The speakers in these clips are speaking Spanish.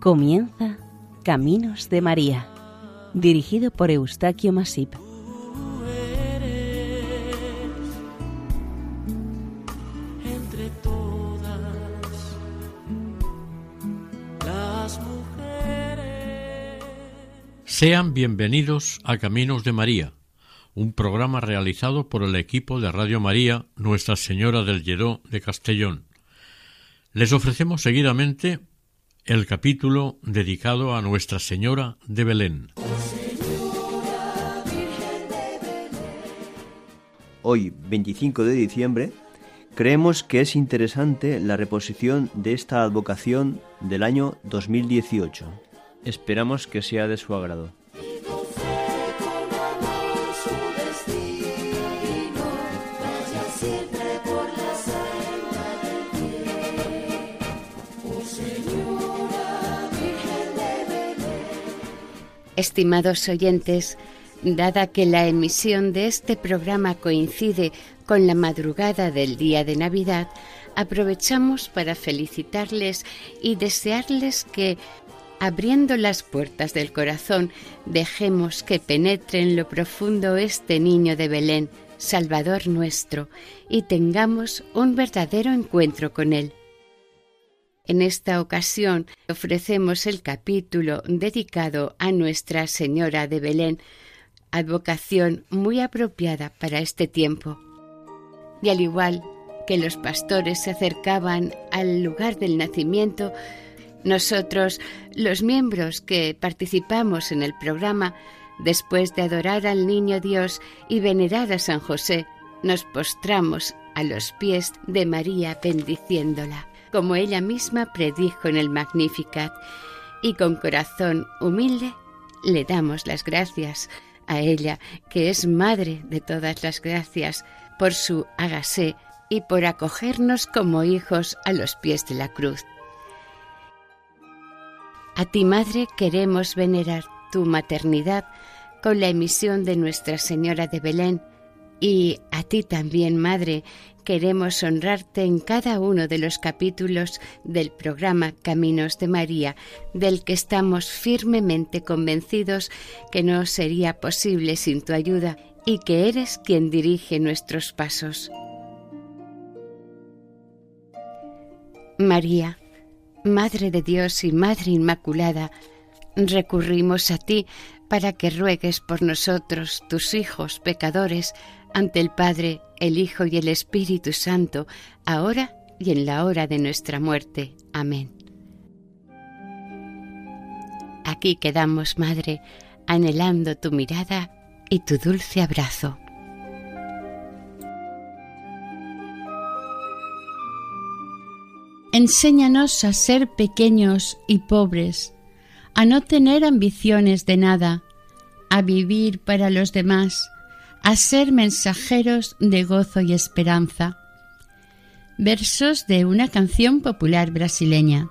Comienza Caminos de María, dirigido por Eustaquio Masip. entre todas las mujeres. Sean bienvenidos a Caminos de María, un programa realizado por el equipo de Radio María Nuestra Señora del Lledó de Castellón. Les ofrecemos seguidamente el capítulo dedicado a Nuestra Señora de Belén. Hoy, 25 de diciembre, creemos que es interesante la reposición de esta advocación del año 2018. Esperamos que sea de su agrado. Estimados oyentes, dada que la emisión de este programa coincide con la madrugada del día de Navidad, aprovechamos para felicitarles y desearles que, abriendo las puertas del corazón, dejemos que penetre en lo profundo este niño de Belén, Salvador nuestro, y tengamos un verdadero encuentro con él. En esta ocasión ofrecemos el capítulo dedicado a Nuestra Señora de Belén, advocación muy apropiada para este tiempo. Y al igual que los pastores se acercaban al lugar del nacimiento, nosotros, los miembros que participamos en el programa, después de adorar al Niño Dios y venerar a San José, nos postramos a los pies de María bendiciéndola como ella misma predijo en el Magnificat, y con corazón humilde le damos las gracias a ella, que es madre de todas las gracias, por su hágase y por acogernos como hijos a los pies de la cruz. A ti, Madre, queremos venerar tu maternidad con la emisión de Nuestra Señora de Belén, y a ti también, Madre, queremos honrarte en cada uno de los capítulos del programa Caminos de María, del que estamos firmemente convencidos que no sería posible sin tu ayuda y que eres quien dirige nuestros pasos. María, Madre de Dios y Madre Inmaculada, recurrimos a ti para que ruegues por nosotros, tus hijos pecadores, ante el Padre, el Hijo y el Espíritu Santo, ahora y en la hora de nuestra muerte. Amén. Aquí quedamos, Madre, anhelando tu mirada y tu dulce abrazo. Enséñanos a ser pequeños y pobres, a no tener ambiciones de nada, a vivir para los demás, a ser mensajeros de gozo y esperanza. Versos de una canción popular brasileña.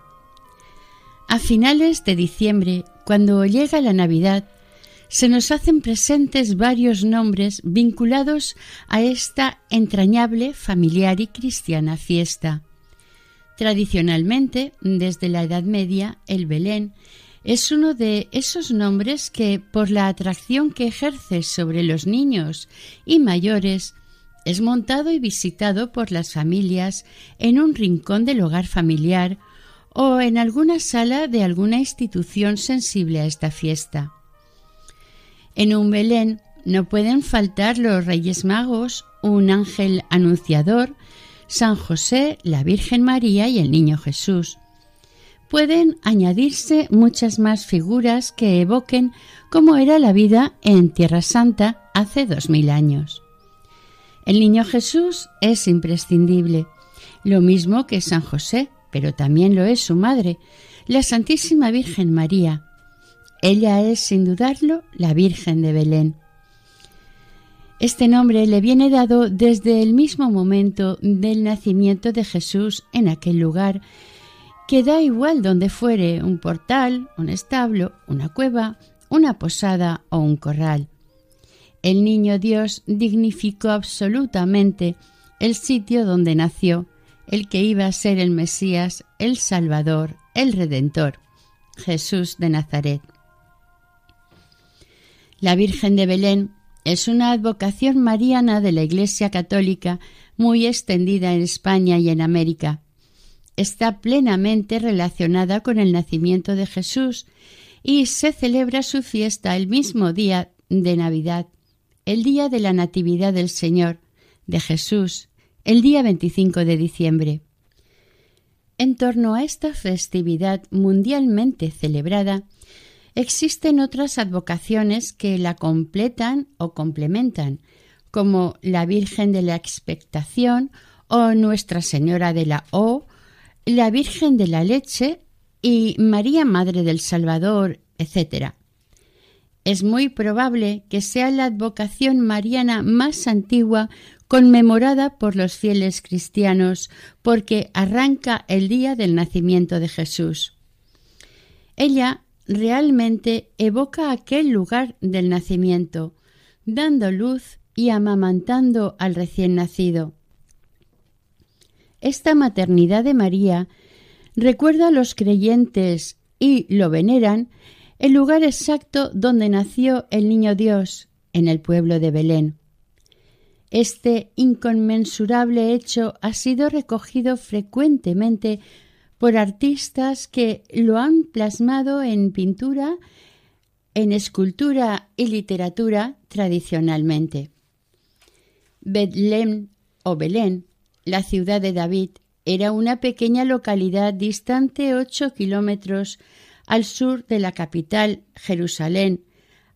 A finales de diciembre, cuando llega la Navidad, se nos hacen presentes varios nombres vinculados a esta entrañable, familiar y cristiana fiesta. Tradicionalmente, desde la Edad Media, el Belén es uno de esos nombres que, por la atracción que ejerce sobre los niños y mayores, es montado y visitado por las familias en un rincón del hogar familiar o en alguna sala de alguna institución sensible a esta fiesta. En un Belén no pueden faltar los Reyes Magos, un ángel anunciador, San José, la Virgen María y el Niño Jesús pueden añadirse muchas más figuras que evoquen cómo era la vida en Tierra Santa hace dos mil años. El niño Jesús es imprescindible, lo mismo que San José, pero también lo es su madre, la Santísima Virgen María. Ella es, sin dudarlo, la Virgen de Belén. Este nombre le viene dado desde el mismo momento del nacimiento de Jesús en aquel lugar que da igual donde fuere un portal, un establo, una cueva, una posada o un corral. El niño Dios dignificó absolutamente el sitio donde nació, el que iba a ser el Mesías, el Salvador, el Redentor, Jesús de Nazaret. La Virgen de Belén es una advocación mariana de la Iglesia Católica muy extendida en España y en América. Está plenamente relacionada con el nacimiento de Jesús y se celebra su fiesta el mismo día de Navidad, el día de la Natividad del Señor, de Jesús, el día 25 de diciembre. En torno a esta festividad mundialmente celebrada, existen otras advocaciones que la completan o complementan, como la Virgen de la Expectación o Nuestra Señora de la O, la Virgen de la Leche y María Madre del Salvador, etc. Es muy probable que sea la advocación mariana más antigua conmemorada por los fieles cristianos, porque arranca el día del nacimiento de Jesús. Ella realmente evoca aquel lugar del nacimiento, dando luz y amamantando al recién nacido. Esta maternidad de María recuerda a los creyentes y lo veneran el lugar exacto donde nació el niño Dios, en el pueblo de Belén. Este inconmensurable hecho ha sido recogido frecuentemente por artistas que lo han plasmado en pintura, en escultura y literatura tradicionalmente. Betlem o Belén, la ciudad de David, era una pequeña localidad distante ocho kilómetros al sur de la capital, Jerusalén,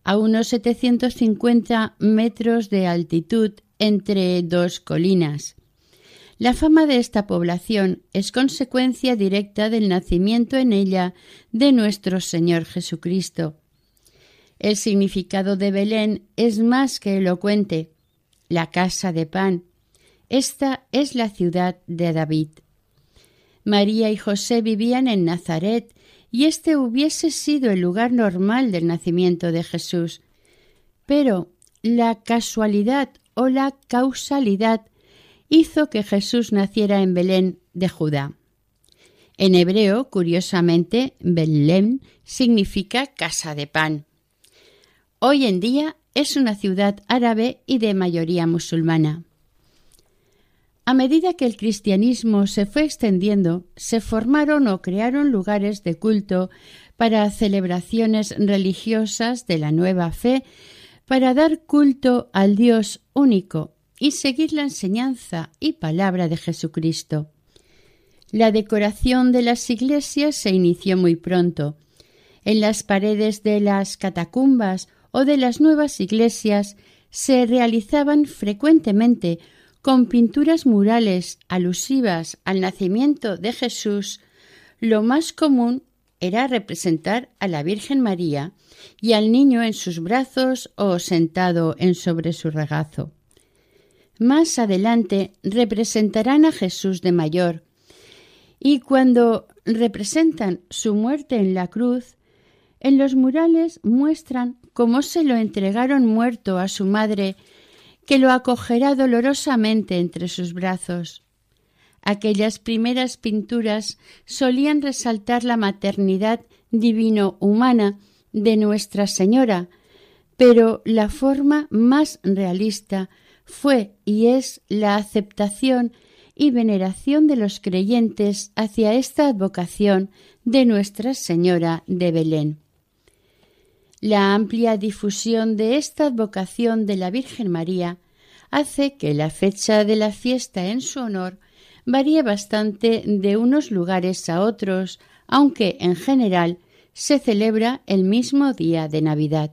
a unos 750 metros de altitud entre dos colinas. La fama de esta población es consecuencia directa del nacimiento en ella de nuestro Señor Jesucristo. El significado de Belén es más que elocuente. La casa de pan. Esta es la ciudad de David. María y José vivían en Nazaret y este hubiese sido el lugar normal del nacimiento de Jesús. Pero la casualidad o la causalidad hizo que Jesús naciera en Belén de Judá. En hebreo, curiosamente, Belén significa casa de pan. Hoy en día es una ciudad árabe y de mayoría musulmana. A medida que el cristianismo se fue extendiendo, se formaron o crearon lugares de culto para celebraciones religiosas de la nueva fe, para dar culto al Dios único y seguir la enseñanza y palabra de Jesucristo. La decoración de las iglesias se inició muy pronto. En las paredes de las catacumbas o de las nuevas iglesias se realizaban frecuentemente con pinturas murales alusivas al nacimiento de Jesús, lo más común era representar a la Virgen María y al niño en sus brazos o sentado en sobre su regazo. Más adelante representarán a Jesús de mayor, y cuando representan su muerte en la cruz, en los murales muestran cómo se lo entregaron muerto a su madre que lo acogerá dolorosamente entre sus brazos. Aquellas primeras pinturas solían resaltar la maternidad divino-humana de Nuestra Señora, pero la forma más realista fue y es la aceptación y veneración de los creyentes hacia esta advocación de Nuestra Señora de Belén. La amplia difusión de esta advocación de la Virgen María hace que la fecha de la fiesta en su honor varíe bastante de unos lugares a otros, aunque en general se celebra el mismo día de Navidad.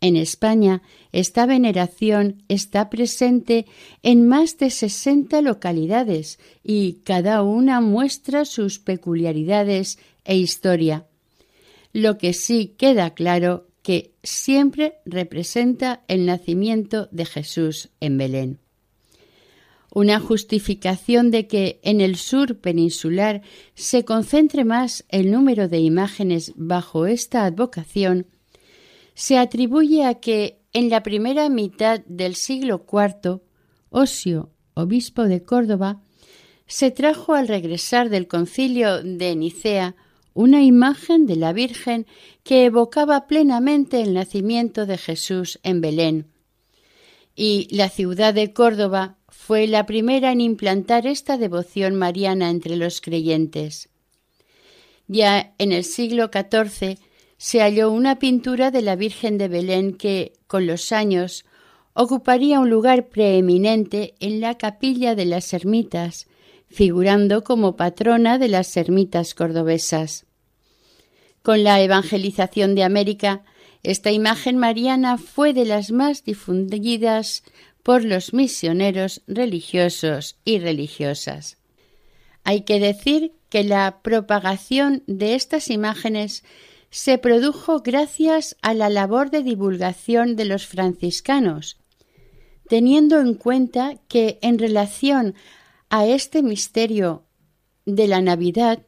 En España, esta veneración está presente en más de sesenta localidades y cada una muestra sus peculiaridades e historia. Lo que sí queda claro que siempre representa el nacimiento de Jesús en Belén. Una justificación de que en el sur peninsular se concentre más el número de imágenes bajo esta advocación se atribuye a que en la primera mitad del siglo IV, Osio, obispo de Córdoba, se trajo al regresar del concilio de Nicea una imagen de la Virgen que evocaba plenamente el nacimiento de Jesús en Belén. Y la ciudad de Córdoba fue la primera en implantar esta devoción mariana entre los creyentes. Ya en el siglo XIV se halló una pintura de la Virgen de Belén que, con los años, ocuparía un lugar preeminente en la capilla de las ermitas, figurando como patrona de las ermitas cordobesas. Con la evangelización de América, esta imagen mariana fue de las más difundidas por los misioneros religiosos y religiosas. Hay que decir que la propagación de estas imágenes se produjo gracias a la labor de divulgación de los franciscanos, teniendo en cuenta que en relación a este misterio de la Navidad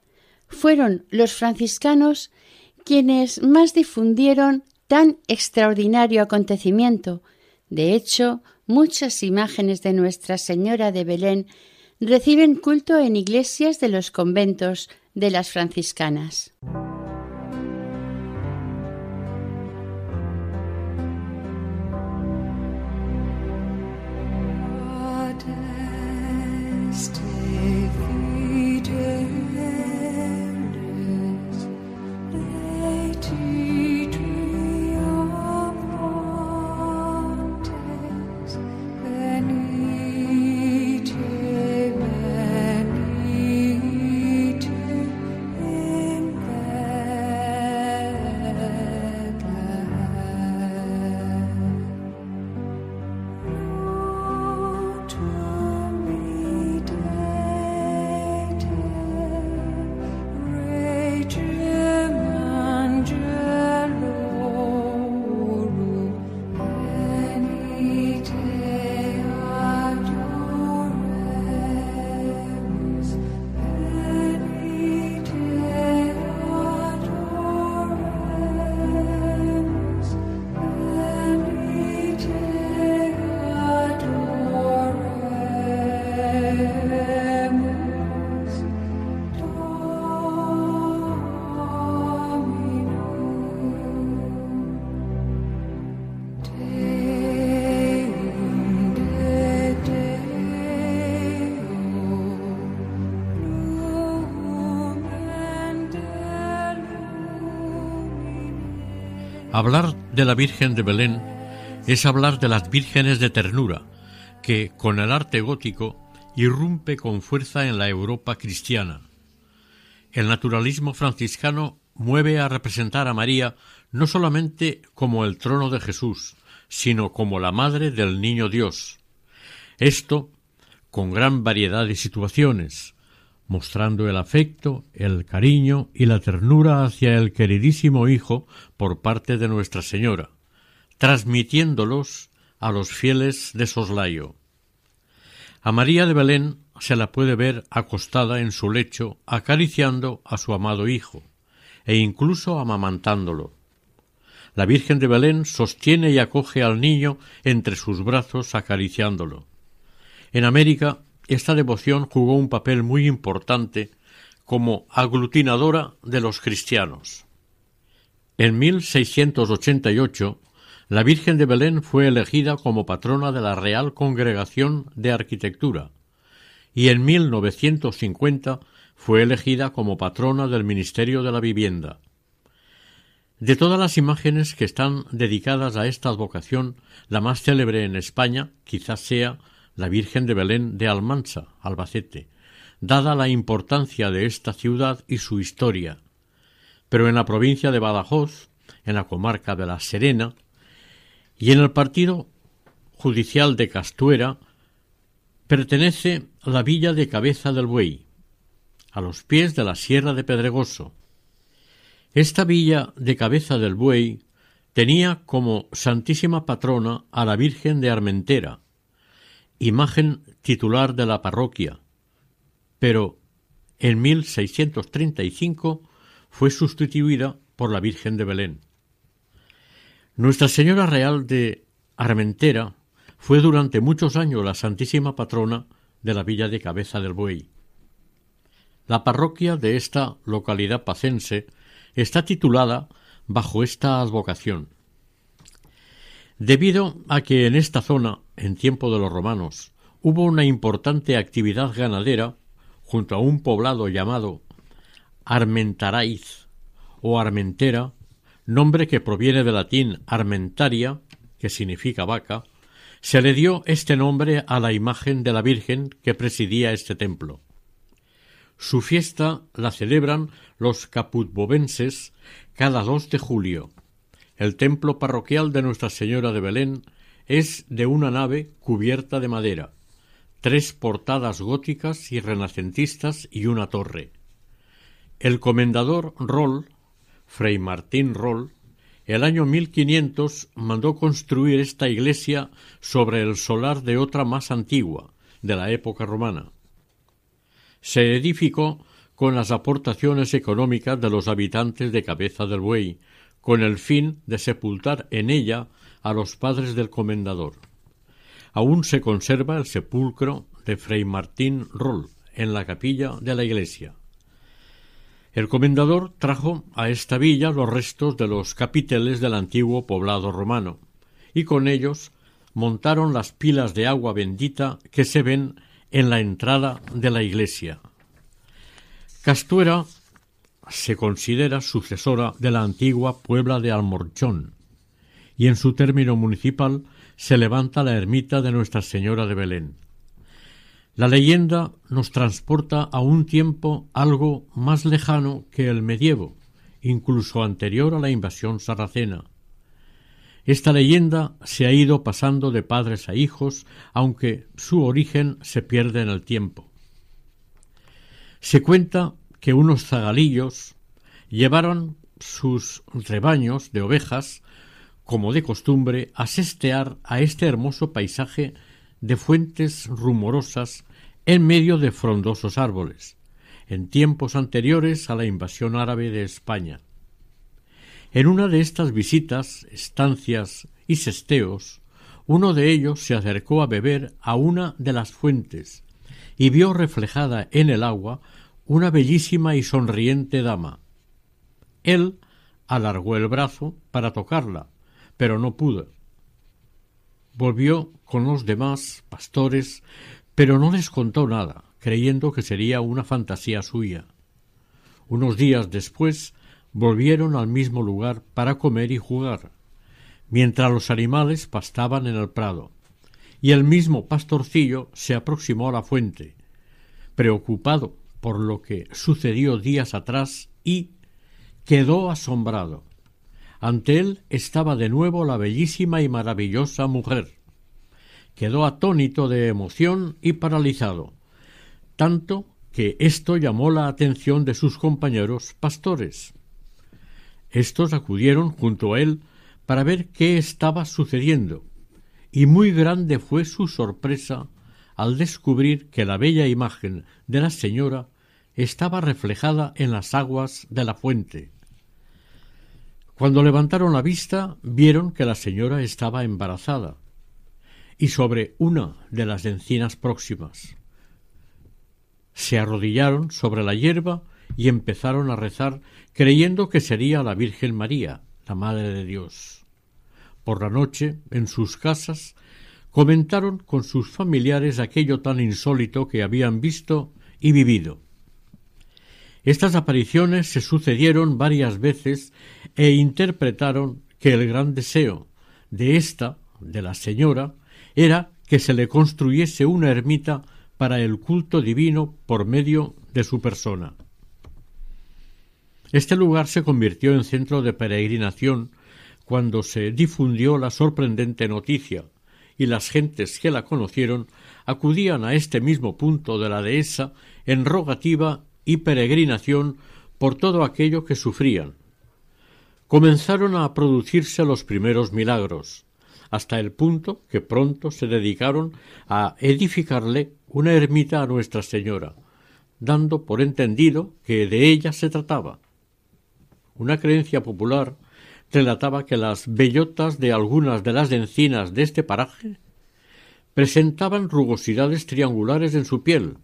fueron los franciscanos quienes más difundieron tan extraordinario acontecimiento. De hecho, muchas imágenes de Nuestra Señora de Belén reciben culto en iglesias de los conventos de las franciscanas. Hablar de la Virgen de Belén es hablar de las vírgenes de ternura, que, con el arte gótico, irrumpe con fuerza en la Europa cristiana. El naturalismo franciscano mueve a representar a María no solamente como el trono de Jesús, sino como la madre del niño Dios. Esto con gran variedad de situaciones, mostrando el afecto, el cariño y la ternura hacia el queridísimo Hijo por parte de Nuestra Señora, transmitiéndolos a los fieles de soslayo. A María de Belén se la puede ver acostada en su lecho acariciando a su amado Hijo, e incluso amamantándolo. La Virgen de Belén sostiene y acoge al niño entre sus brazos acariciándolo. En América esta devoción jugó un papel muy importante como aglutinadora de los cristianos. En 1688, la Virgen de Belén fue elegida como patrona de la Real Congregación de Arquitectura y en 1950 fue elegida como patrona del Ministerio de la Vivienda. De todas las imágenes que están dedicadas a esta advocación, la más célebre en España quizás sea la Virgen de Belén de Almansa, Albacete, dada la importancia de esta ciudad y su historia. Pero en la provincia de Badajoz, en la comarca de La Serena, y en el partido judicial de Castuera, pertenece la villa de Cabeza del Buey, a los pies de la Sierra de Pedregoso. Esta villa de Cabeza del Buey tenía como santísima patrona a la Virgen de Armentera, imagen titular de la parroquia, pero en 1635 fue sustituida por la Virgen de Belén. Nuestra Señora Real de Armentera fue durante muchos años la Santísima Patrona de la Villa de Cabeza del Buey. La parroquia de esta localidad pacense está titulada bajo esta advocación. Debido a que en esta zona, en tiempo de los romanos, hubo una importante actividad ganadera junto a un poblado llamado Armentaraiz o Armentera, nombre que proviene del latín armentaria, que significa vaca, se le dio este nombre a la imagen de la Virgen que presidía este templo. Su fiesta la celebran los caputbovenses cada dos de julio. El templo parroquial de Nuestra Señora de Belén es de una nave cubierta de madera, tres portadas góticas y renacentistas y una torre. El comendador Roll, Fray Martín Roll, el año 1500 mandó construir esta iglesia sobre el solar de otra más antigua, de la época romana. Se edificó con las aportaciones económicas de los habitantes de Cabeza del Buey, con el fin de sepultar en ella a los padres del comendador. Aún se conserva el sepulcro de Fray Martín Roll en la capilla de la iglesia. El comendador trajo a esta villa los restos de los capiteles del antiguo poblado romano, y con ellos montaron las pilas de agua bendita que se ven en la entrada de la iglesia. Castuera se considera sucesora de la antigua Puebla de Almorchón, y en su término municipal se levanta la ermita de Nuestra Señora de Belén. La leyenda nos transporta a un tiempo algo más lejano que el medievo, incluso anterior a la invasión sarracena. Esta leyenda se ha ido pasando de padres a hijos, aunque su origen se pierde en el tiempo. Se cuenta que unos zagalillos llevaron sus rebaños de ovejas como de costumbre, a sestear a este hermoso paisaje de fuentes rumorosas en medio de frondosos árboles, en tiempos anteriores a la invasión árabe de España. En una de estas visitas, estancias y sesteos, uno de ellos se acercó a beber a una de las fuentes y vio reflejada en el agua una bellísima y sonriente dama. Él alargó el brazo para tocarla, pero no pudo. Volvió con los demás pastores, pero no les contó nada, creyendo que sería una fantasía suya. Unos días después volvieron al mismo lugar para comer y jugar, mientras los animales pastaban en el prado, y el mismo pastorcillo se aproximó a la fuente, preocupado por lo que sucedió días atrás y quedó asombrado. Ante él estaba de nuevo la bellísima y maravillosa mujer. Quedó atónito de emoción y paralizado, tanto que esto llamó la atención de sus compañeros pastores. Estos acudieron junto a él para ver qué estaba sucediendo, y muy grande fue su sorpresa al descubrir que la bella imagen de la señora estaba reflejada en las aguas de la fuente. Cuando levantaron la vista, vieron que la señora estaba embarazada y sobre una de las encinas próximas. Se arrodillaron sobre la hierba y empezaron a rezar creyendo que sería la Virgen María, la Madre de Dios. Por la noche, en sus casas, comentaron con sus familiares aquello tan insólito que habían visto y vivido. Estas apariciones se sucedieron varias veces e interpretaron que el gran deseo de esta, de la señora, era que se le construyese una ermita para el culto divino por medio de su persona. Este lugar se convirtió en centro de peregrinación cuando se difundió la sorprendente noticia, y las gentes que la conocieron acudían a este mismo punto de la dehesa en rogativa y peregrinación por todo aquello que sufrían. Comenzaron a producirse los primeros milagros, hasta el punto que pronto se dedicaron a edificarle una ermita a Nuestra Señora, dando por entendido que de ella se trataba. Una creencia popular relataba que las bellotas de algunas de las encinas de este paraje presentaban rugosidades triangulares en su piel,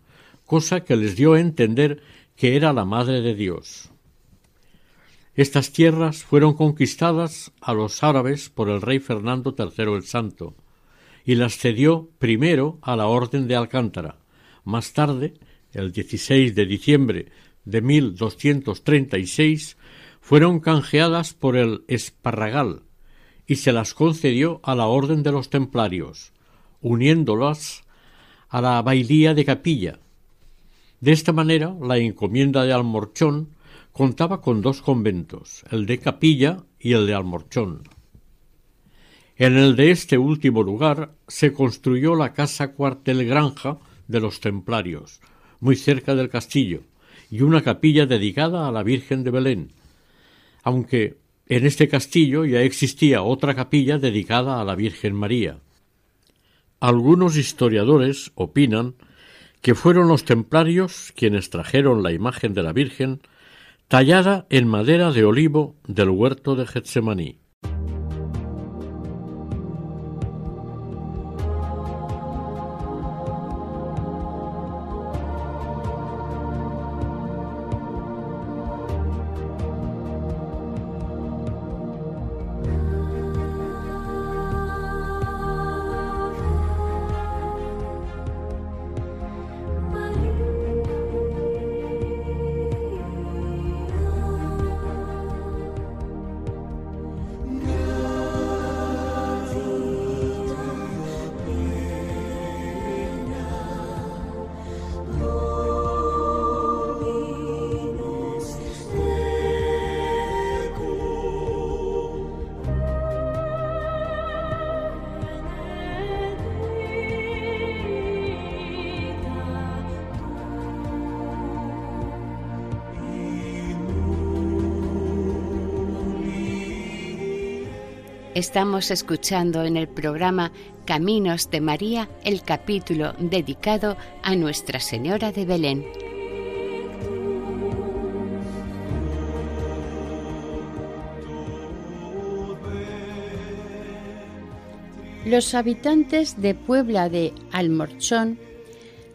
cosa que les dio a entender que era la Madre de Dios. Estas tierras fueron conquistadas a los árabes por el rey Fernando III el Santo, y las cedió primero a la Orden de Alcántara. Más tarde, el 16 de diciembre de 1236, fueron canjeadas por el Esparragal y se las concedió a la Orden de los Templarios, uniéndolas a la bailía de Capilla. De esta manera, la encomienda de Almorchón contaba con dos conventos, el de Capilla y el de Almorchón. En el de este último lugar se construyó la casa cuartel granja de los templarios, muy cerca del castillo, y una capilla dedicada a la Virgen de Belén, aunque en este castillo ya existía otra capilla dedicada a la Virgen María. Algunos historiadores opinan que fueron los templarios quienes trajeron la imagen de la Virgen tallada en madera de olivo del huerto de Getsemaní. Estamos escuchando en el programa Caminos de María el capítulo dedicado a Nuestra Señora de Belén. Los habitantes de Puebla de Almorchón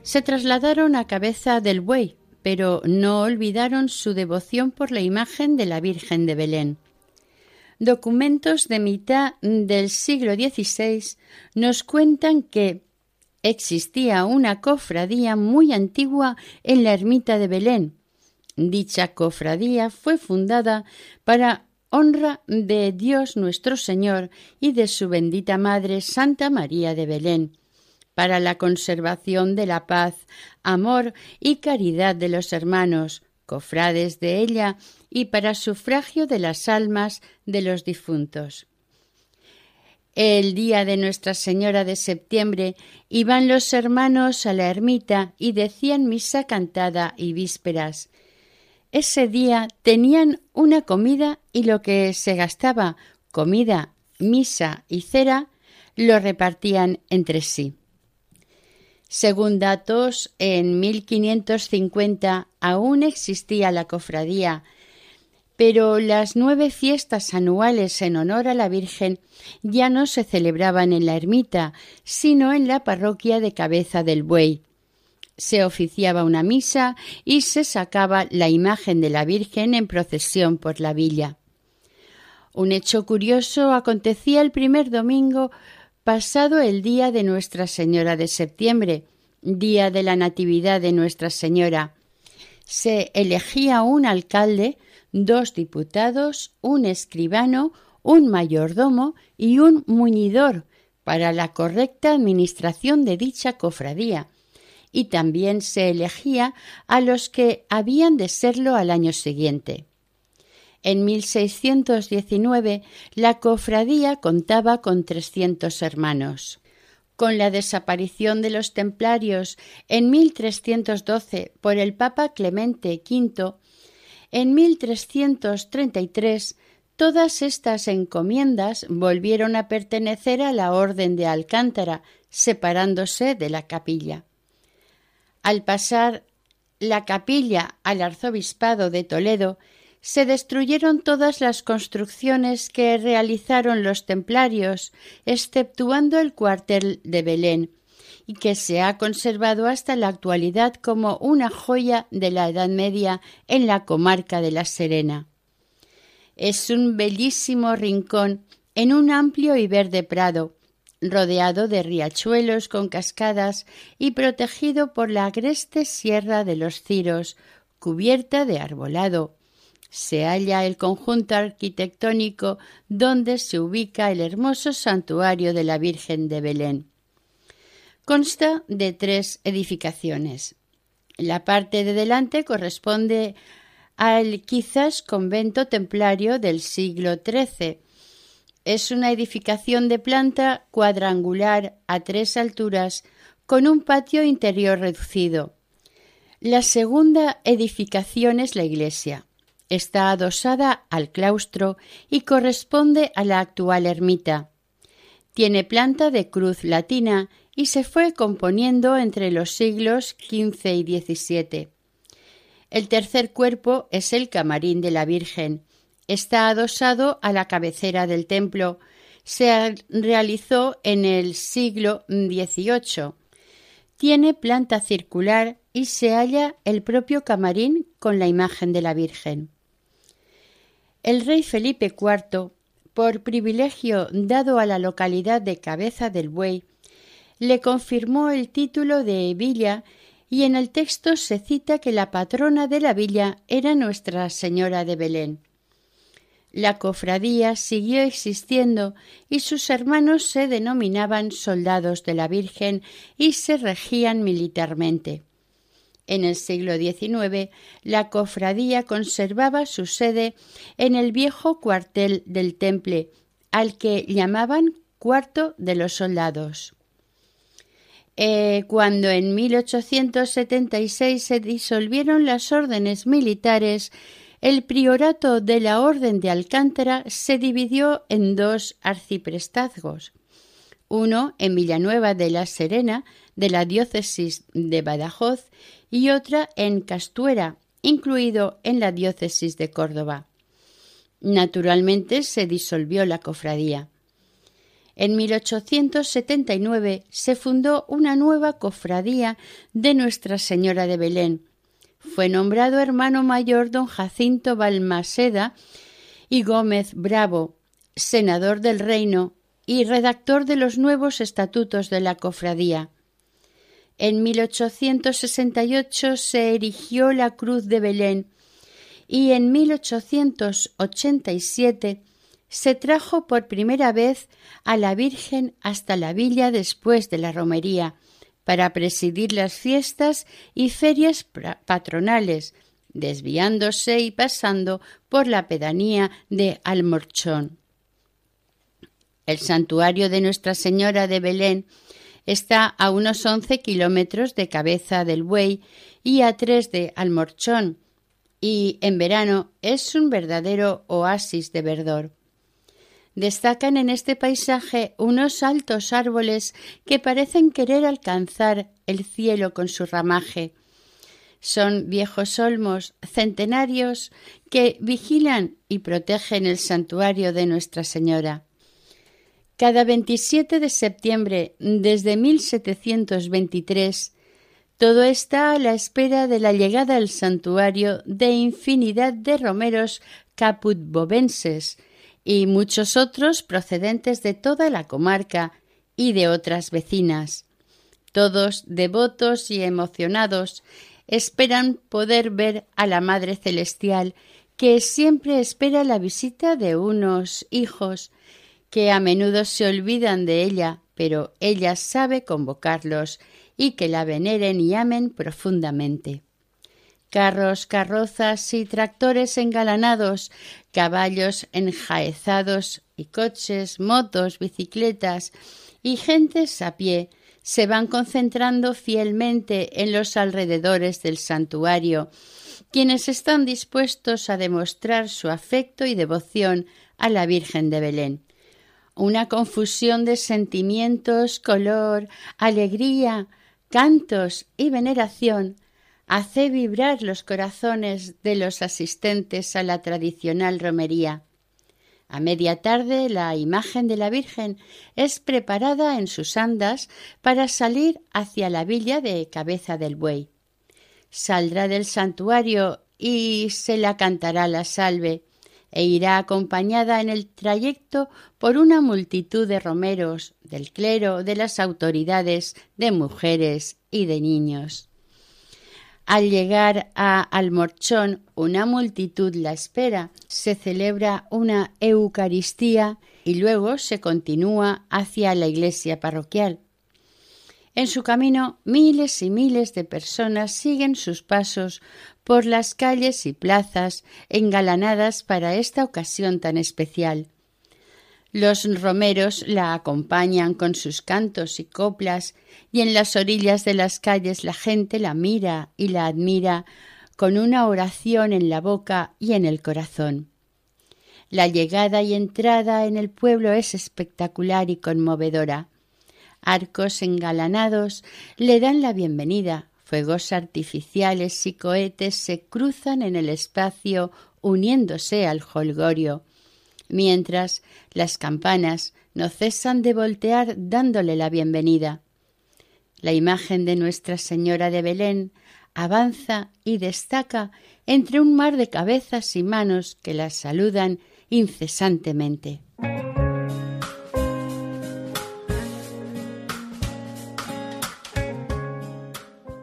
se trasladaron a cabeza del buey, pero no olvidaron su devoción por la imagen de la Virgen de Belén documentos de mitad del siglo XVI nos cuentan que existía una cofradía muy antigua en la ermita de Belén. Dicha cofradía fue fundada para honra de Dios nuestro Señor y de su bendita Madre Santa María de Belén, para la conservación de la paz, amor y caridad de los hermanos, cofrades de ella y para sufragio de las almas de los difuntos. El día de Nuestra Señora de septiembre iban los hermanos a la ermita y decían misa cantada y vísperas. Ese día tenían una comida y lo que se gastaba, comida, misa y cera, lo repartían entre sí. Según datos, en 1550 aún existía la cofradía, pero las nueve fiestas anuales en honor a la Virgen ya no se celebraban en la ermita, sino en la parroquia de Cabeza del Buey. Se oficiaba una misa y se sacaba la imagen de la Virgen en procesión por la villa. Un hecho curioso acontecía el primer domingo pasado el día de Nuestra Señora de septiembre, día de la Natividad de Nuestra Señora. Se elegía un alcalde, dos diputados, un escribano, un mayordomo y un muñidor para la correcta administración de dicha cofradía, y también se elegía a los que habían de serlo al año siguiente. En 1619 la cofradía contaba con trescientos hermanos. Con la desaparición de los templarios en 1312 por el Papa Clemente V, en 1333 todas estas encomiendas volvieron a pertenecer a la Orden de Alcántara, separándose de la capilla. Al pasar la capilla al arzobispado de Toledo, se destruyeron todas las construcciones que realizaron los templarios, exceptuando el cuartel de Belén, y que se ha conservado hasta la actualidad como una joya de la Edad Media en la comarca de La Serena. Es un bellísimo rincón en un amplio y verde prado, rodeado de riachuelos con cascadas y protegido por la agreste Sierra de los Ciros, cubierta de arbolado. Se halla el conjunto arquitectónico donde se ubica el hermoso santuario de la Virgen de Belén. Consta de tres edificaciones. La parte de delante corresponde al quizás convento templario del siglo XIII. Es una edificación de planta cuadrangular a tres alturas con un patio interior reducido. La segunda edificación es la iglesia. Está adosada al claustro y corresponde a la actual ermita. Tiene planta de cruz latina y se fue componiendo entre los siglos XV y XVII. El tercer cuerpo es el camarín de la Virgen. Está adosado a la cabecera del templo. Se realizó en el siglo XVIII. Tiene planta circular y se halla el propio camarín con la imagen de la Virgen. El rey Felipe IV, por privilegio dado a la localidad de Cabeza del Buey, le confirmó el título de villa y en el texto se cita que la patrona de la villa era Nuestra Señora de Belén. La cofradía siguió existiendo y sus hermanos se denominaban soldados de la Virgen y se regían militarmente. En el siglo XIX, la cofradía conservaba su sede en el viejo cuartel del Temple, al que llamaban Cuarto de los Soldados. Eh, cuando en 1876 se disolvieron las órdenes militares, el priorato de la Orden de Alcántara se dividió en dos arciprestazgos, uno en Villanueva de la Serena, de la diócesis de Badajoz, y otra en Castuera, incluido en la diócesis de Córdoba. Naturalmente se disolvió la cofradía. En 1879 se fundó una nueva cofradía de Nuestra Señora de Belén. Fue nombrado hermano mayor don Jacinto Balmaseda y Gómez Bravo, senador del reino y redactor de los nuevos estatutos de la cofradía. En 1868 se erigió la Cruz de Belén y en 1887 se trajo por primera vez a la Virgen hasta la villa después de la romería, para presidir las fiestas y ferias patronales, desviándose y pasando por la pedanía de Almorchón. El santuario de Nuestra Señora de Belén está a unos once kilómetros de Cabeza del Buey y a tres de Almorchón, y en verano es un verdadero oasis de verdor destacan en este paisaje unos altos árboles que parecen querer alcanzar el cielo con su ramaje. Son viejos olmos centenarios que vigilan y protegen el santuario de Nuestra Señora. Cada 27 de septiembre desde 1723 todo está a la espera de la llegada al santuario de infinidad de romeros caputbovenses y muchos otros procedentes de toda la comarca y de otras vecinas. Todos devotos y emocionados esperan poder ver a la Madre Celestial, que siempre espera la visita de unos hijos que a menudo se olvidan de ella, pero ella sabe convocarlos y que la veneren y amen profundamente carros, carrozas y tractores engalanados, caballos enjaezados y coches, motos, bicicletas y gentes a pie se van concentrando fielmente en los alrededores del santuario, quienes están dispuestos a demostrar su afecto y devoción a la Virgen de Belén. Una confusión de sentimientos, color, alegría, cantos y veneración hace vibrar los corazones de los asistentes a la tradicional romería. A media tarde la imagen de la Virgen es preparada en sus andas para salir hacia la villa de Cabeza del Buey. Saldrá del santuario y se la cantará la salve, e irá acompañada en el trayecto por una multitud de romeros, del clero, de las autoridades, de mujeres y de niños. Al llegar a Almorchón, una multitud la espera, se celebra una Eucaristía y luego se continúa hacia la iglesia parroquial. En su camino miles y miles de personas siguen sus pasos por las calles y plazas engalanadas para esta ocasión tan especial. Los romeros la acompañan con sus cantos y coplas, y en las orillas de las calles la gente la mira y la admira con una oración en la boca y en el corazón. La llegada y entrada en el pueblo es espectacular y conmovedora. Arcos engalanados le dan la bienvenida, fuegos artificiales y cohetes se cruzan en el espacio uniéndose al holgorio, mientras las campanas no cesan de voltear dándole la bienvenida. La imagen de Nuestra Señora de Belén avanza y destaca entre un mar de cabezas y manos que la saludan incesantemente.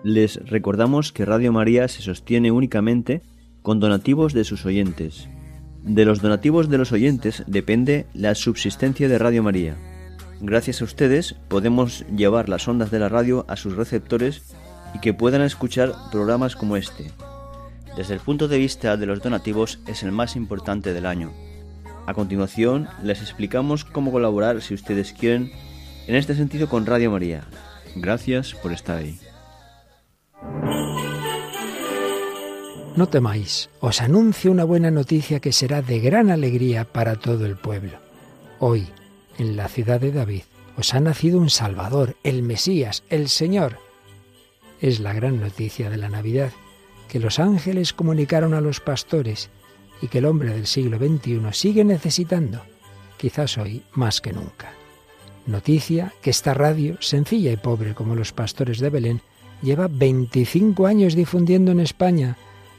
Les recordamos que Radio María se sostiene únicamente con donativos de sus oyentes. De los donativos de los oyentes depende la subsistencia de Radio María. Gracias a ustedes podemos llevar las ondas de la radio a sus receptores y que puedan escuchar programas como este. Desde el punto de vista de los donativos es el más importante del año. A continuación les explicamos cómo colaborar si ustedes quieren en este sentido con Radio María. Gracias por estar ahí. No temáis, os anuncio una buena noticia que será de gran alegría para todo el pueblo. Hoy, en la ciudad de David, os ha nacido un Salvador, el Mesías, el Señor. Es la gran noticia de la Navidad que los ángeles comunicaron a los pastores y que el hombre del siglo XXI sigue necesitando, quizás hoy más que nunca. Noticia que esta radio, sencilla y pobre como los pastores de Belén, lleva 25 años difundiendo en España,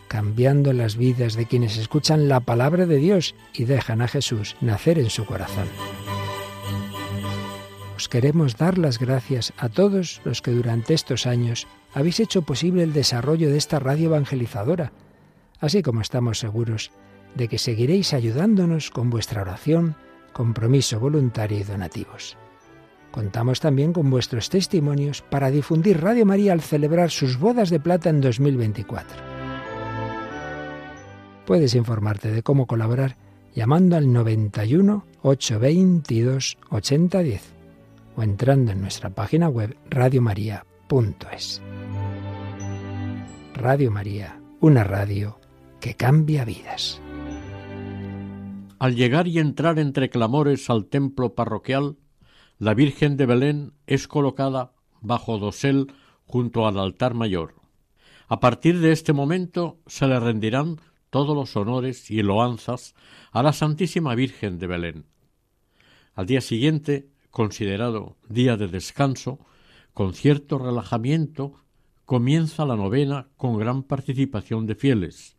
cambiando las vidas de quienes escuchan la palabra de Dios y dejan a Jesús nacer en su corazón. Os queremos dar las gracias a todos los que durante estos años habéis hecho posible el desarrollo de esta radio evangelizadora, así como estamos seguros de que seguiréis ayudándonos con vuestra oración, compromiso voluntario y donativos. Contamos también con vuestros testimonios para difundir Radio María al celebrar sus bodas de plata en 2024. Puedes informarte de cómo colaborar llamando al 91 822 8010 o entrando en nuestra página web radiomaria.es. Radio María, una radio que cambia vidas. Al llegar y entrar entre clamores al templo parroquial, la Virgen de Belén es colocada bajo dosel junto al altar mayor. A partir de este momento se le rendirán todos los honores y loanzas a la Santísima Virgen de Belén. Al día siguiente, considerado día de descanso, con cierto relajamiento, comienza la novena con gran participación de fieles,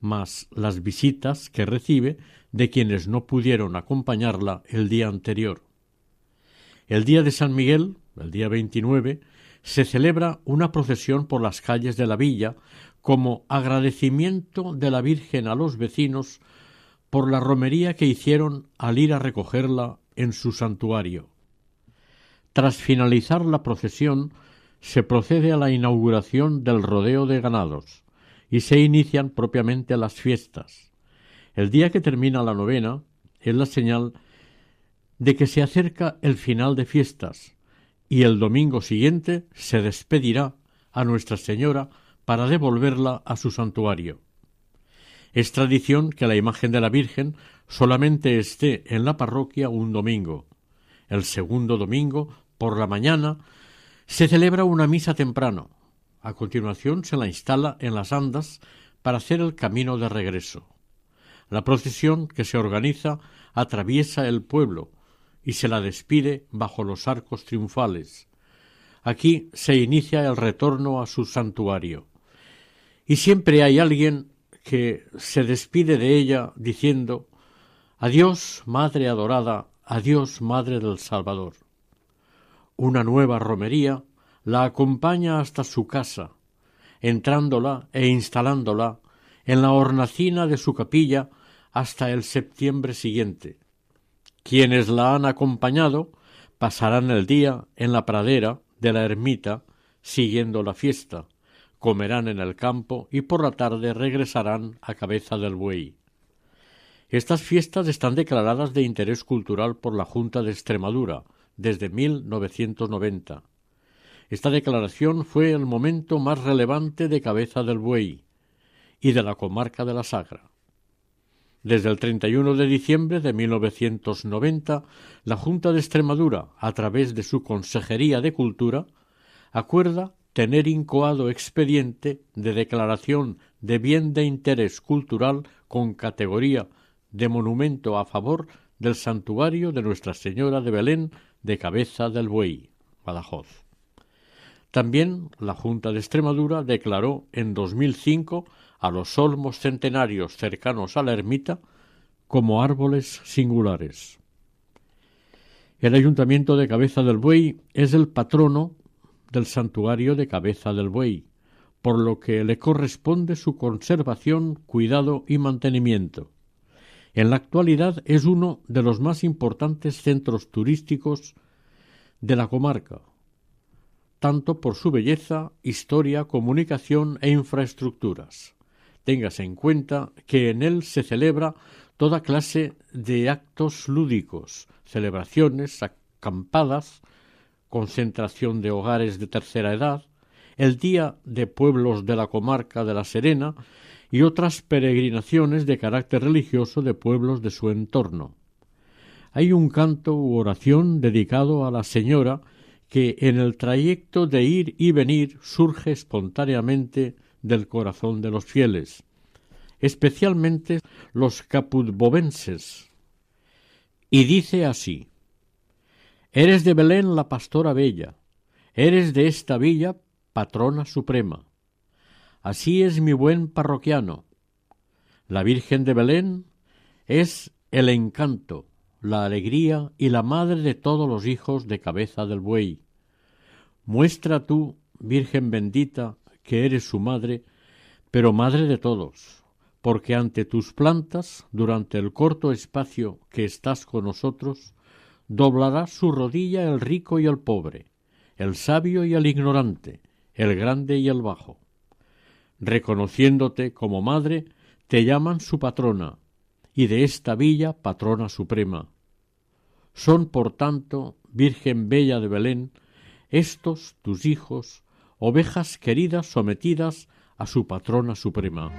más las visitas que recibe de quienes no pudieron acompañarla el día anterior. El día de San Miguel, el día 29, se celebra una procesión por las calles de la villa como agradecimiento de la Virgen a los vecinos por la romería que hicieron al ir a recogerla en su santuario. Tras finalizar la procesión, se procede a la inauguración del rodeo de ganados y se inician propiamente las fiestas. El día que termina la novena es la señal de que se acerca el final de fiestas y el domingo siguiente se despedirá a Nuestra Señora para devolverla a su santuario. Es tradición que la imagen de la Virgen solamente esté en la parroquia un domingo. El segundo domingo, por la mañana, se celebra una misa temprano. A continuación se la instala en las andas para hacer el camino de regreso. La procesión que se organiza atraviesa el pueblo y se la despide bajo los arcos triunfales. Aquí se inicia el retorno a su santuario. Y siempre hay alguien que se despide de ella diciendo Adiós, Madre adorada, adiós, Madre del Salvador. Una nueva romería la acompaña hasta su casa, entrándola e instalándola en la hornacina de su capilla hasta el septiembre siguiente. Quienes la han acompañado pasarán el día en la pradera de la ermita siguiendo la fiesta, comerán en el campo y por la tarde regresarán a cabeza del buey. Estas fiestas están declaradas de interés cultural por la Junta de Extremadura desde 1990. Esta declaración fue el momento más relevante de Cabeza del Buey y de la comarca de la Sagra. Desde el 31 de diciembre de 1990, la Junta de Extremadura, a través de su Consejería de Cultura, acuerda tener incoado expediente de declaración de bien de interés cultural con categoría de monumento a favor del santuario de Nuestra Señora de Belén de Cabeza del Buey, Badajoz. También la Junta de Extremadura declaró en 2005 a los olmos centenarios cercanos a la ermita como árboles singulares. El Ayuntamiento de Cabeza del Buey es el patrono del santuario de Cabeza del Buey, por lo que le corresponde su conservación, cuidado y mantenimiento. En la actualidad es uno de los más importantes centros turísticos de la comarca, tanto por su belleza, historia, comunicación e infraestructuras. Téngase en cuenta que en él se celebra toda clase de actos lúdicos, celebraciones, acampadas, concentración de hogares de tercera edad, el Día de Pueblos de la Comarca de la Serena y otras peregrinaciones de carácter religioso de pueblos de su entorno. Hay un canto u oración dedicado a la Señora que en el trayecto de ir y venir surge espontáneamente del corazón de los fieles, especialmente los capudbovenses. Y dice así Eres de Belén la pastora bella, eres de esta villa patrona suprema. Así es mi buen parroquiano. La Virgen de Belén es el encanto, la alegría y la madre de todos los hijos de cabeza del buey. Muestra tú, Virgen bendita, que eres su madre, pero madre de todos, porque ante tus plantas, durante el corto espacio que estás con nosotros, doblará su rodilla el rico y el pobre, el sabio y el ignorante, el grande y el bajo. Reconociéndote como madre, te llaman su patrona, y de esta villa patrona suprema. Son, por tanto, Virgen Bella de Belén, estos tus hijos, ovejas queridas sometidas a su patrona suprema.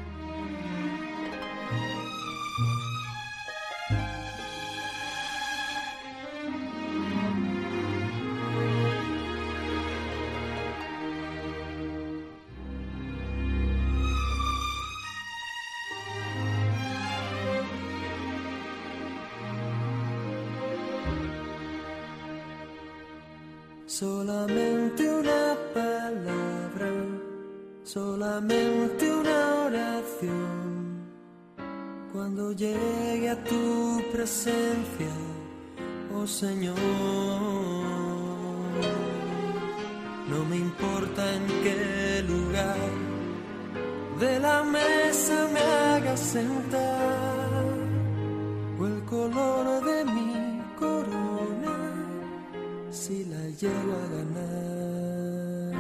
Llego a ganar.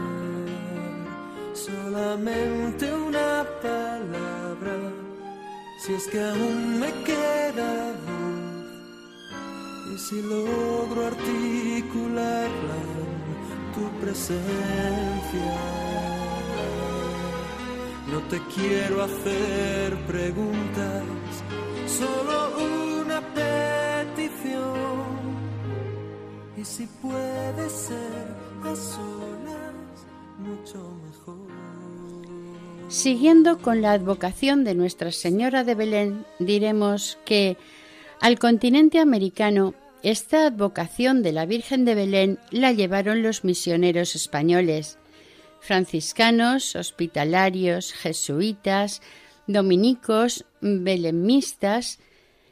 Solamente una palabra, si es que aún me queda voz, y si logro articularla tu presencia. No te quiero hacer preguntas, solo una petición. Y si puede ser a solas, mucho mejor. Siguiendo con la advocación de Nuestra Señora de Belén, diremos que al continente americano esta advocación de la Virgen de Belén la llevaron los misioneros españoles, franciscanos, hospitalarios, jesuitas, dominicos, belemistas.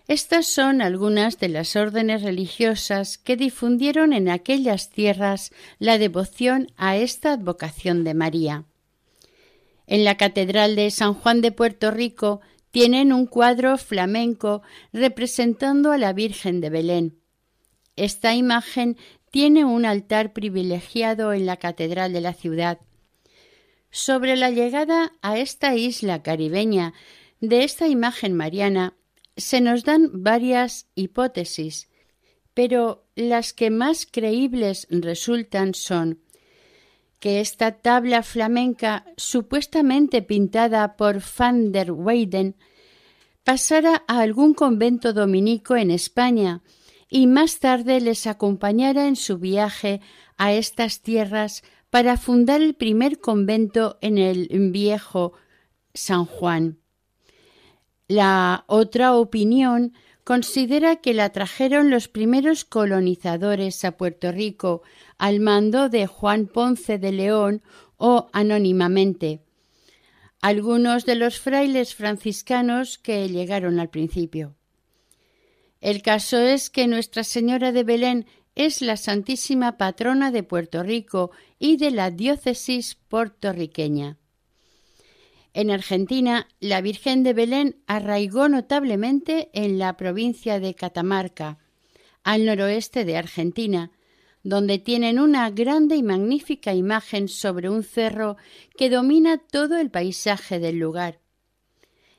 Estas son algunas de las órdenes religiosas que difundieron en aquellas tierras la devoción a esta advocación de María. En la Catedral de San Juan de Puerto Rico tienen un cuadro flamenco representando a la Virgen de Belén. Esta imagen tiene un altar privilegiado en la Catedral de la ciudad. Sobre la llegada a esta isla caribeña de esta imagen mariana se nos dan varias hipótesis, pero las que más creíbles resultan son que esta tabla flamenca supuestamente pintada por van der Weyden pasara a algún convento dominico en España y más tarde les acompañara en su viaje a estas tierras para fundar el primer convento en el viejo San Juan. La otra opinión considera que la trajeron los primeros colonizadores a Puerto Rico al mando de Juan Ponce de León o anónimamente, algunos de los frailes franciscanos que llegaron al principio. El caso es que Nuestra Señora de Belén es la Santísima Patrona de Puerto Rico y de la diócesis puertorriqueña. En Argentina, la Virgen de Belén arraigó notablemente en la provincia de Catamarca, al noroeste de Argentina, donde tienen una grande y magnífica imagen sobre un cerro que domina todo el paisaje del lugar.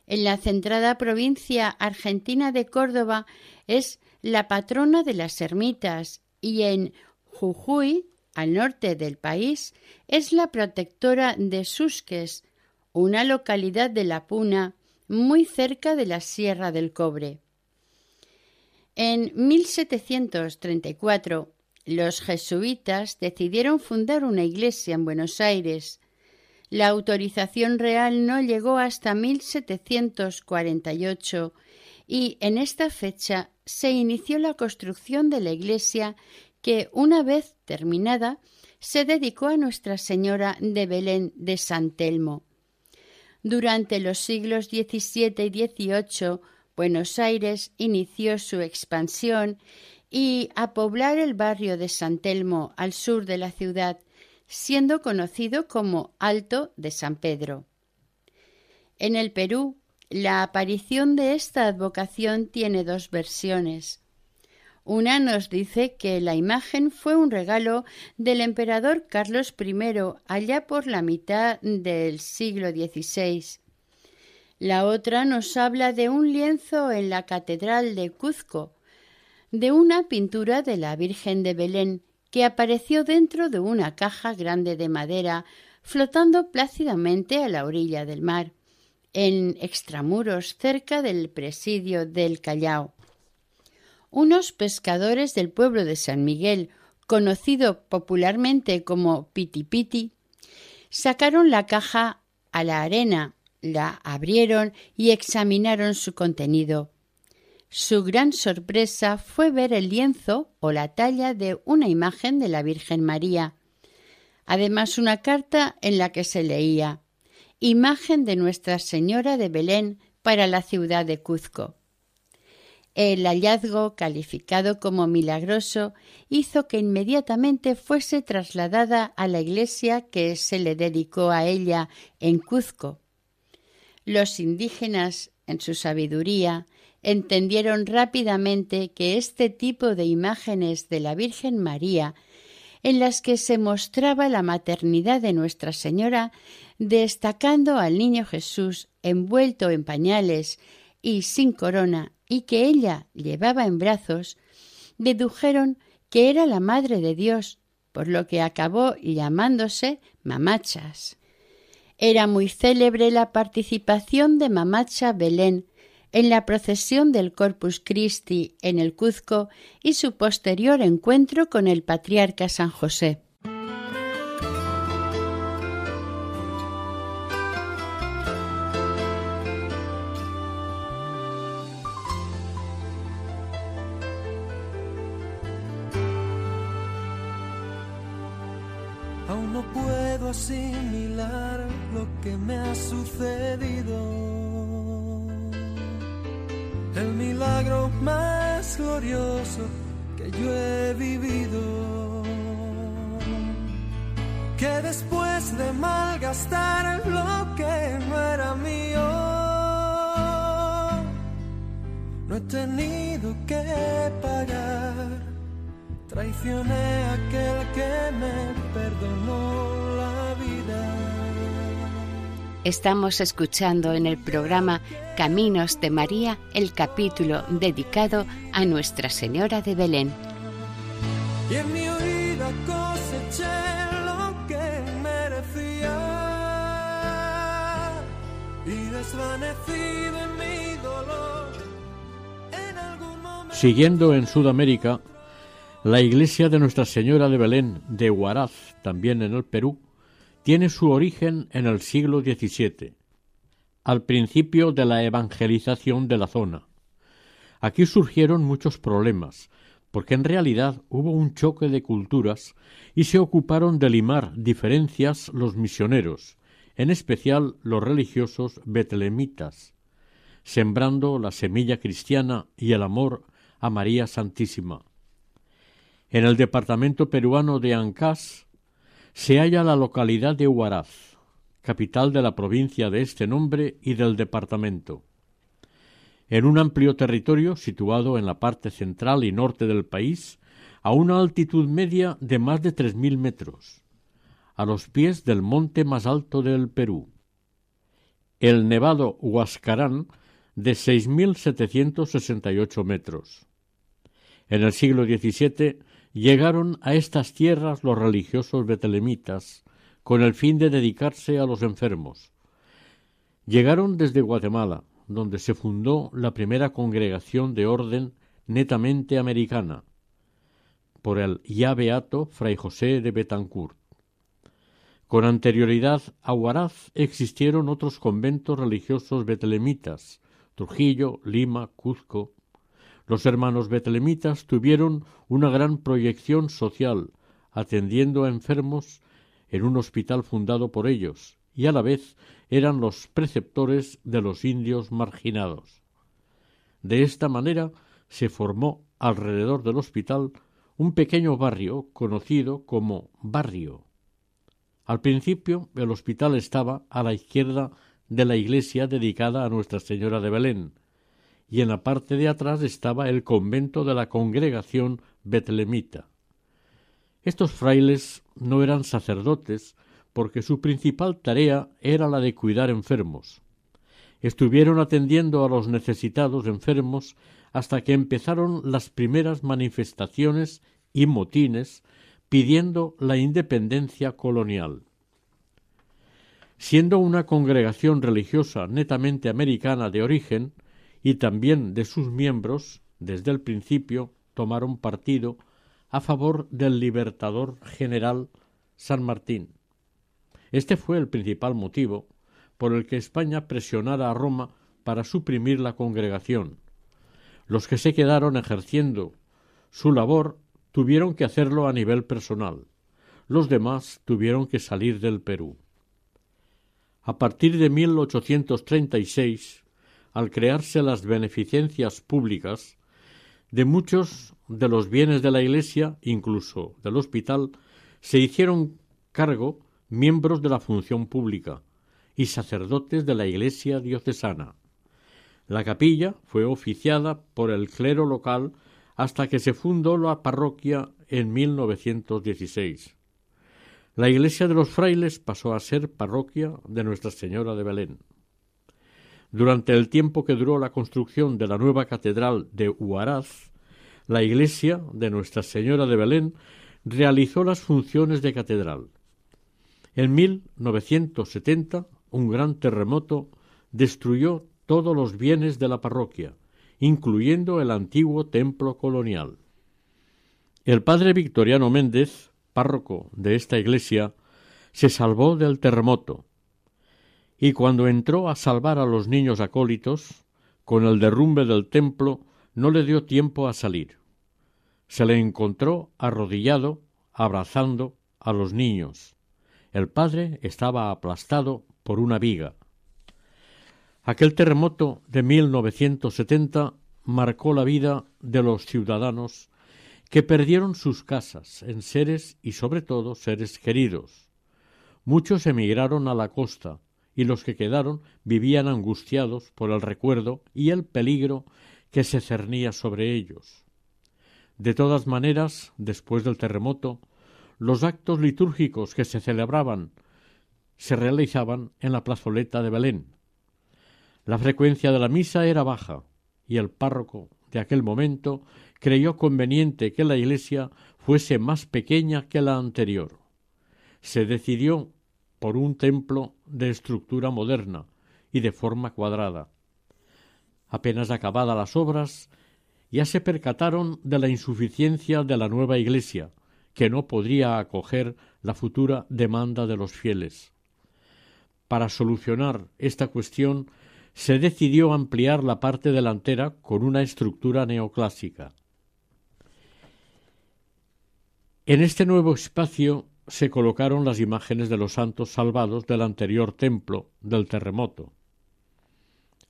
En la centrada provincia argentina de Córdoba es la patrona de las ermitas y en Jujuy, al norte del país, es la protectora de Susques, una localidad de la Puna muy cerca de la Sierra del Cobre. En 1734 los jesuitas decidieron fundar una iglesia en Buenos Aires. La autorización real no llegó hasta 1748 y en esta fecha se inició la construcción de la iglesia que, una vez terminada, se dedicó a Nuestra Señora de Belén de San Telmo. Durante los siglos XVII y XVIII, Buenos Aires inició su expansión y a poblar el barrio de San Telmo al sur de la ciudad, siendo conocido como Alto de San Pedro. En el Perú, la aparición de esta advocación tiene dos versiones. Una nos dice que la imagen fue un regalo del emperador Carlos I allá por la mitad del siglo XVI. La otra nos habla de un lienzo en la Catedral de Cuzco, de una pintura de la Virgen de Belén que apareció dentro de una caja grande de madera flotando plácidamente a la orilla del mar, en extramuros cerca del presidio del Callao. Unos pescadores del pueblo de San Miguel, conocido popularmente como Piti Piti, sacaron la caja a la arena, la abrieron y examinaron su contenido. Su gran sorpresa fue ver el lienzo o la talla de una imagen de la Virgen María. Además, una carta en la que se leía Imagen de Nuestra Señora de Belén para la ciudad de Cuzco. El hallazgo, calificado como milagroso, hizo que inmediatamente fuese trasladada a la iglesia que se le dedicó a ella en Cuzco. Los indígenas, en su sabiduría, entendieron rápidamente que este tipo de imágenes de la Virgen María, en las que se mostraba la maternidad de Nuestra Señora, destacando al niño Jesús envuelto en pañales y sin corona, y que ella llevaba en brazos, dedujeron que era la Madre de Dios, por lo que acabó llamándose mamachas. Era muy célebre la participación de Mamacha Belén en la procesión del Corpus Christi en el Cuzco y su posterior encuentro con el patriarca San José. Estamos escuchando en el programa Caminos de María el capítulo dedicado a Nuestra Señora de Belén. Y en mi huida coseché lo que merecía y desvanecido en mi dolor. En algún momento... Siguiendo en Sudamérica, la iglesia de Nuestra Señora de Belén de Huaraz, también en el Perú, tiene su origen en el siglo XVII, al principio de la evangelización de la zona. Aquí surgieron muchos problemas, porque en realidad hubo un choque de culturas y se ocuparon de limar diferencias los misioneros, en especial los religiosos betlemitas, sembrando la semilla cristiana y el amor a María Santísima. En el departamento peruano de Ancás se halla la localidad de Huaraz, capital de la provincia de este nombre y del departamento. En un amplio territorio situado en la parte central y norte del país, a una altitud media de más de tres mil metros, a los pies del monte más alto del Perú. El nevado Huascarán de seis mil setecientos sesenta y ocho metros. En el siglo XVII llegaron a estas tierras los religiosos betelemitas con el fin de dedicarse a los enfermos. Llegaron desde Guatemala, donde se fundó la primera congregación de orden netamente americana, por el ya beato Fray José de Betancourt. Con anterioridad a Huaraz existieron otros conventos religiosos betelemitas, Trujillo, Lima, Cuzco, los hermanos betlemitas tuvieron una gran proyección social, atendiendo a enfermos en un hospital fundado por ellos, y a la vez eran los preceptores de los indios marginados. De esta manera se formó alrededor del hospital un pequeño barrio conocido como barrio. Al principio el hospital estaba a la izquierda de la iglesia dedicada a Nuestra Señora de Belén, y en la parte de atrás estaba el convento de la congregación betlemita. Estos frailes no eran sacerdotes porque su principal tarea era la de cuidar enfermos. Estuvieron atendiendo a los necesitados enfermos hasta que empezaron las primeras manifestaciones y motines pidiendo la independencia colonial. Siendo una congregación religiosa netamente americana de origen, y también de sus miembros, desde el principio, tomaron partido a favor del libertador general San Martín. Este fue el principal motivo por el que España presionara a Roma para suprimir la congregación. Los que se quedaron ejerciendo su labor tuvieron que hacerlo a nivel personal. Los demás tuvieron que salir del Perú. A partir de 1836 al crearse las beneficencias públicas, de muchos de los bienes de la Iglesia, incluso del hospital, se hicieron cargo miembros de la función pública y sacerdotes de la Iglesia diocesana. La capilla fue oficiada por el clero local hasta que se fundó la parroquia en 1916. La iglesia de los frailes pasó a ser parroquia de Nuestra Señora de Belén. Durante el tiempo que duró la construcción de la nueva catedral de Huaraz, la iglesia de Nuestra Señora de Belén realizó las funciones de catedral. En 1970, un gran terremoto destruyó todos los bienes de la parroquia, incluyendo el antiguo templo colonial. El padre Victoriano Méndez, párroco de esta iglesia, se salvó del terremoto y cuando entró a salvar a los niños acólitos, con el derrumbe del templo no le dio tiempo a salir. Se le encontró arrodillado, abrazando a los niños, El padre estaba aplastado por una viga. Aquel terremoto de 1970 marcó la vida de los ciudadanos que perdieron sus casas en seres y sobre todo seres queridos. Muchos emigraron a la costa y los que quedaron vivían angustiados por el recuerdo y el peligro que se cernía sobre ellos. De todas maneras, después del terremoto, los actos litúrgicos que se celebraban se realizaban en la plazoleta de Belén. La frecuencia de la misa era baja y el párroco de aquel momento creyó conveniente que la iglesia fuese más pequeña que la anterior. Se decidió por un templo de estructura moderna y de forma cuadrada. Apenas acabadas las obras, ya se percataron de la insuficiencia de la nueva iglesia, que no podría acoger la futura demanda de los fieles. Para solucionar esta cuestión se decidió ampliar la parte delantera con una estructura neoclásica. En este nuevo espacio se colocaron las imágenes de los santos salvados del anterior templo del terremoto.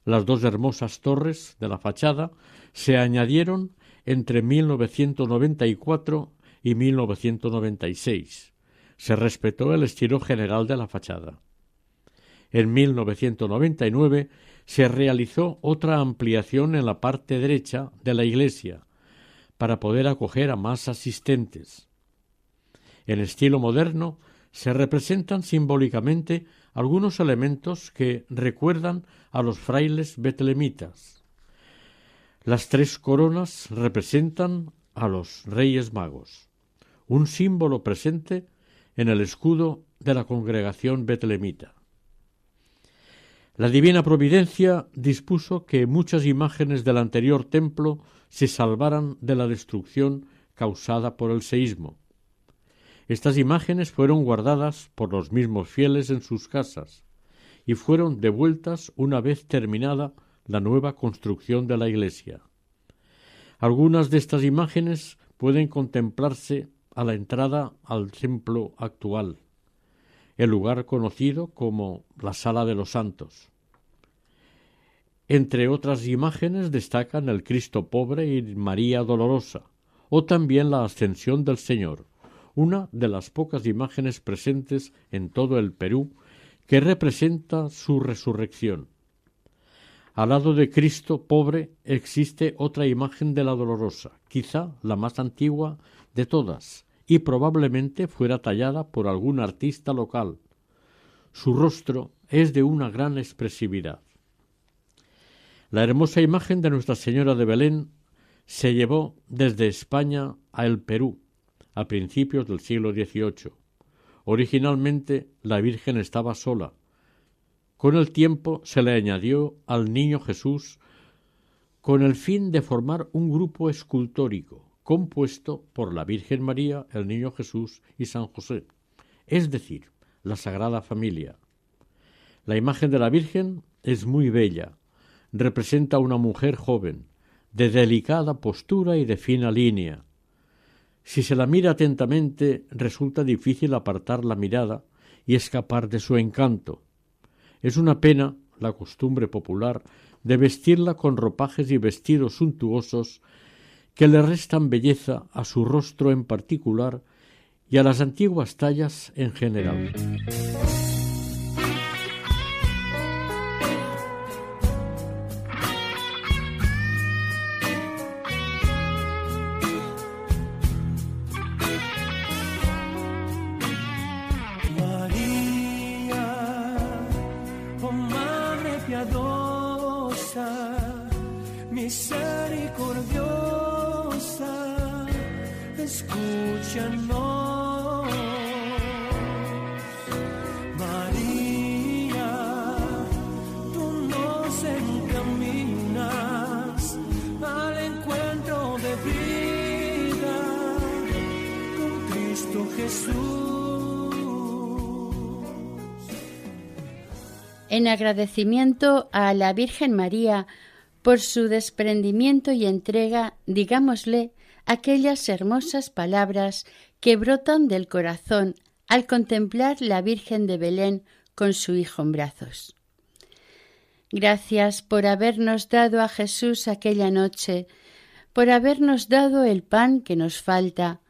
Las dos hermosas torres de la fachada se añadieron entre 1994 y 1996. Se respetó el estilo general de la fachada. En 1999 se realizó otra ampliación en la parte derecha de la iglesia para poder acoger a más asistentes. En estilo moderno se representan simbólicamente algunos elementos que recuerdan a los frailes betlemitas. Las tres coronas representan a los reyes magos, un símbolo presente en el escudo de la congregación betlemita. La divina providencia dispuso que muchas imágenes del anterior templo se salvaran de la destrucción causada por el seísmo. Estas imágenes fueron guardadas por los mismos fieles en sus casas y fueron devueltas una vez terminada la nueva construcción de la iglesia. Algunas de estas imágenes pueden contemplarse a la entrada al templo actual, el lugar conocido como la Sala de los Santos. Entre otras imágenes destacan el Cristo pobre y María dolorosa, o también la Ascensión del Señor, una de las pocas imágenes presentes en todo el Perú que representa su resurrección. Al lado de Cristo pobre existe otra imagen de la dolorosa, quizá la más antigua de todas, y probablemente fuera tallada por algún artista local. Su rostro es de una gran expresividad. La hermosa imagen de Nuestra Señora de Belén se llevó desde España a el Perú a principios del siglo XVIII. Originalmente la Virgen estaba sola. Con el tiempo se le añadió al Niño Jesús con el fin de formar un grupo escultórico compuesto por la Virgen María, el Niño Jesús y San José, es decir, la Sagrada Familia. La imagen de la Virgen es muy bella, representa a una mujer joven, de delicada postura y de fina línea, si se la mira atentamente, resulta difícil apartar la mirada y escapar de su encanto. Es una pena la costumbre popular de vestirla con ropajes y vestidos suntuosos que le restan belleza a su rostro en particular y a las antiguas tallas en general. Agradecimiento a la Virgen María por su desprendimiento y entrega, digámosle, aquellas hermosas palabras que brotan del corazón al contemplar la Virgen de Belén con su Hijo en brazos. Gracias por habernos dado a Jesús aquella noche, por habernos dado el pan que nos falta,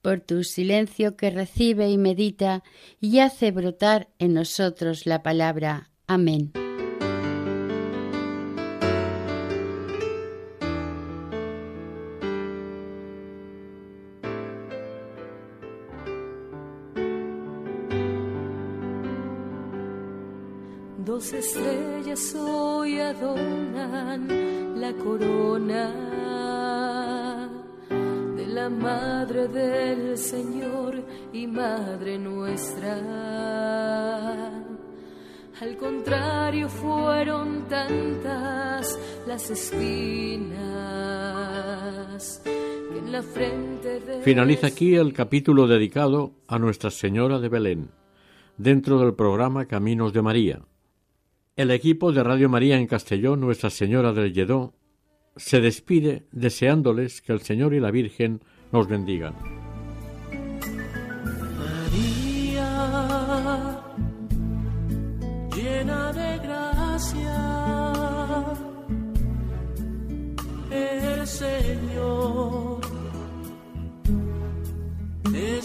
por tu silencio que recibe y medita y hace brotar en nosotros la palabra. Amén. Dos estrellas hoy adornan la corona de la Madre del Señor y Madre nuestra. Al contrario, fueron tantas las espinas que en la frente de... Finaliza aquí el capítulo dedicado a Nuestra Señora de Belén, dentro del programa Caminos de María el equipo de Radio María en Castellón, Nuestra Señora del Lledó, se despide deseándoles que el Señor y la Virgen nos bendigan.